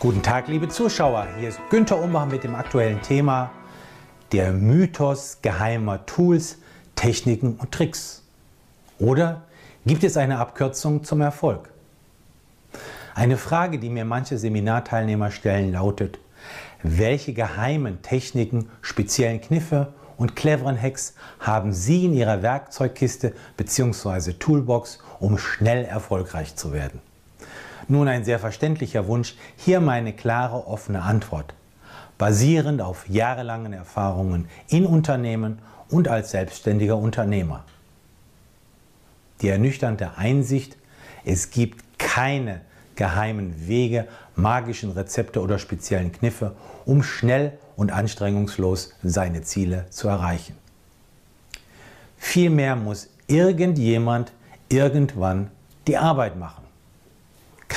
Guten Tag, liebe Zuschauer. Hier ist Günther Umbach mit dem aktuellen Thema der Mythos geheimer Tools, Techniken und Tricks. Oder gibt es eine Abkürzung zum Erfolg? Eine Frage, die mir manche Seminarteilnehmer stellen, lautet, welche geheimen Techniken, speziellen Kniffe und cleveren Hacks haben Sie in Ihrer Werkzeugkiste bzw. Toolbox, um schnell erfolgreich zu werden? Nun ein sehr verständlicher Wunsch, hier meine klare, offene Antwort, basierend auf jahrelangen Erfahrungen in Unternehmen und als selbstständiger Unternehmer. Die ernüchternde Einsicht, es gibt keine geheimen Wege, magischen Rezepte oder speziellen Kniffe, um schnell und anstrengungslos seine Ziele zu erreichen. Vielmehr muss irgendjemand irgendwann die Arbeit machen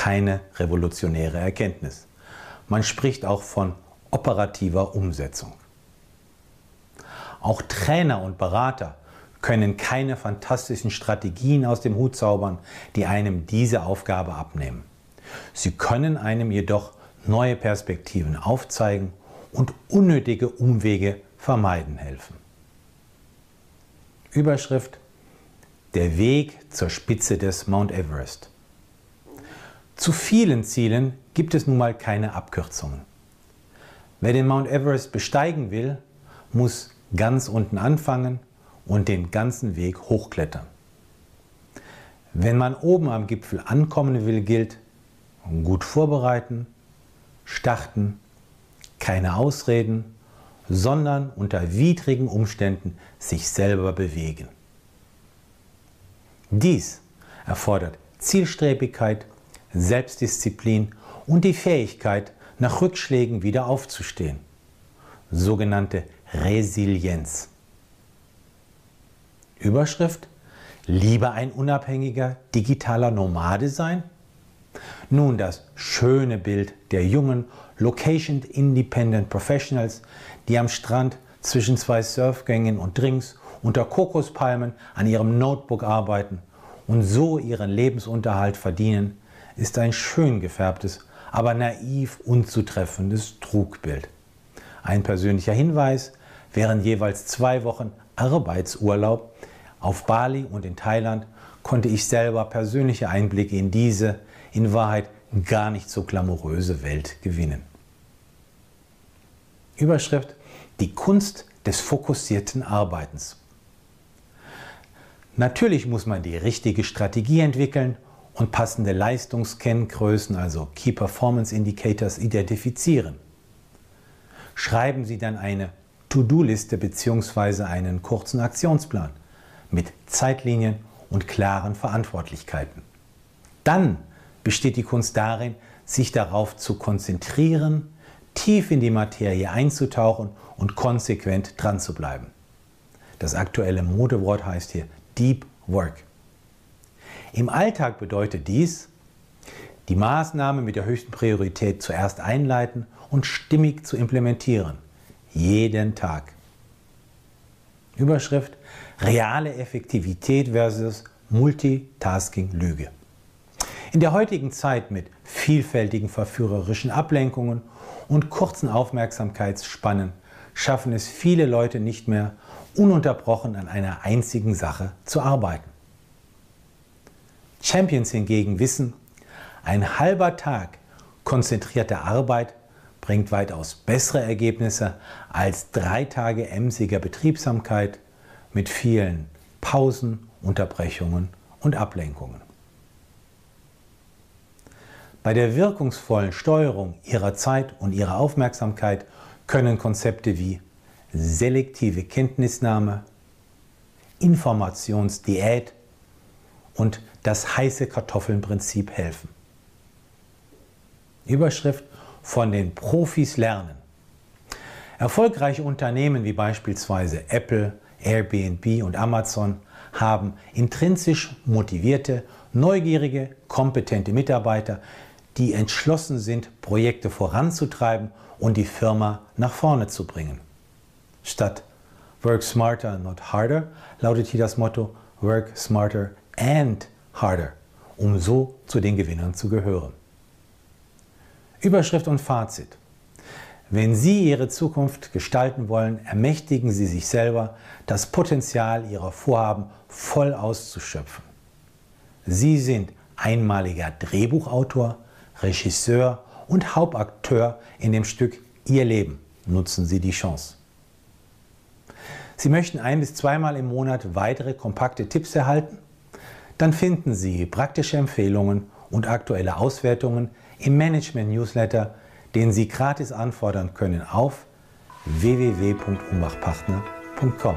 keine revolutionäre Erkenntnis. Man spricht auch von operativer Umsetzung. Auch Trainer und Berater können keine fantastischen Strategien aus dem Hut zaubern, die einem diese Aufgabe abnehmen. Sie können einem jedoch neue Perspektiven aufzeigen und unnötige Umwege vermeiden helfen. Überschrift Der Weg zur Spitze des Mount Everest. Zu vielen Zielen gibt es nun mal keine Abkürzungen. Wer den Mount Everest besteigen will, muss ganz unten anfangen und den ganzen Weg hochklettern. Wenn man oben am Gipfel ankommen will, gilt gut vorbereiten, starten, keine Ausreden, sondern unter widrigen Umständen sich selber bewegen. Dies erfordert Zielstrebigkeit, Selbstdisziplin und die Fähigkeit, nach Rückschlägen wieder aufzustehen. Sogenannte Resilienz. Überschrift Lieber ein unabhängiger digitaler Nomade sein? Nun das schöne Bild der jungen Location Independent Professionals, die am Strand zwischen zwei Surfgängen und Drinks unter Kokospalmen an ihrem Notebook arbeiten und so ihren Lebensunterhalt verdienen, ist ein schön gefärbtes, aber naiv unzutreffendes Trugbild. Ein persönlicher Hinweis, während jeweils zwei Wochen Arbeitsurlaub auf Bali und in Thailand konnte ich selber persönliche Einblicke in diese, in Wahrheit gar nicht so glamouröse Welt gewinnen. Überschrift Die Kunst des fokussierten Arbeitens. Natürlich muss man die richtige Strategie entwickeln und passende Leistungskenngrößen, also Key Performance Indicators, identifizieren. Schreiben Sie dann eine To-Do-Liste bzw. einen kurzen Aktionsplan mit Zeitlinien und klaren Verantwortlichkeiten. Dann besteht die Kunst darin, sich darauf zu konzentrieren, tief in die Materie einzutauchen und konsequent dran zu bleiben. Das aktuelle Modewort heißt hier Deep Work. Im Alltag bedeutet dies, die Maßnahme mit der höchsten Priorität zuerst einleiten und stimmig zu implementieren. Jeden Tag. Überschrift Reale Effektivität versus Multitasking-Lüge. In der heutigen Zeit mit vielfältigen verführerischen Ablenkungen und kurzen Aufmerksamkeitsspannen schaffen es viele Leute nicht mehr, ununterbrochen an einer einzigen Sache zu arbeiten. Champions hingegen wissen, ein halber Tag konzentrierter Arbeit bringt weitaus bessere Ergebnisse als drei Tage emsiger Betriebsamkeit mit vielen Pausen, Unterbrechungen und Ablenkungen. Bei der wirkungsvollen Steuerung Ihrer Zeit und Ihrer Aufmerksamkeit können Konzepte wie selektive Kenntnisnahme, Informationsdiät und das heiße Kartoffelnprinzip helfen. Überschrift von den Profis lernen. Erfolgreiche Unternehmen wie beispielsweise Apple, Airbnb und Amazon haben intrinsisch motivierte, neugierige, kompetente Mitarbeiter, die entschlossen sind, Projekte voranzutreiben und die Firma nach vorne zu bringen. Statt Work smarter, not harder lautet hier das Motto Work smarter and harder, um so zu den Gewinnern zu gehören. Überschrift und Fazit. Wenn Sie Ihre Zukunft gestalten wollen, ermächtigen Sie sich selber, das Potenzial Ihrer Vorhaben voll auszuschöpfen. Sie sind einmaliger Drehbuchautor, Regisseur und Hauptakteur in dem Stück Ihr Leben. Nutzen Sie die Chance. Sie möchten ein bis zweimal im Monat weitere kompakte Tipps erhalten? Dann finden Sie praktische Empfehlungen und aktuelle Auswertungen im Management-Newsletter, den Sie gratis anfordern können auf www.umbachpartner.com.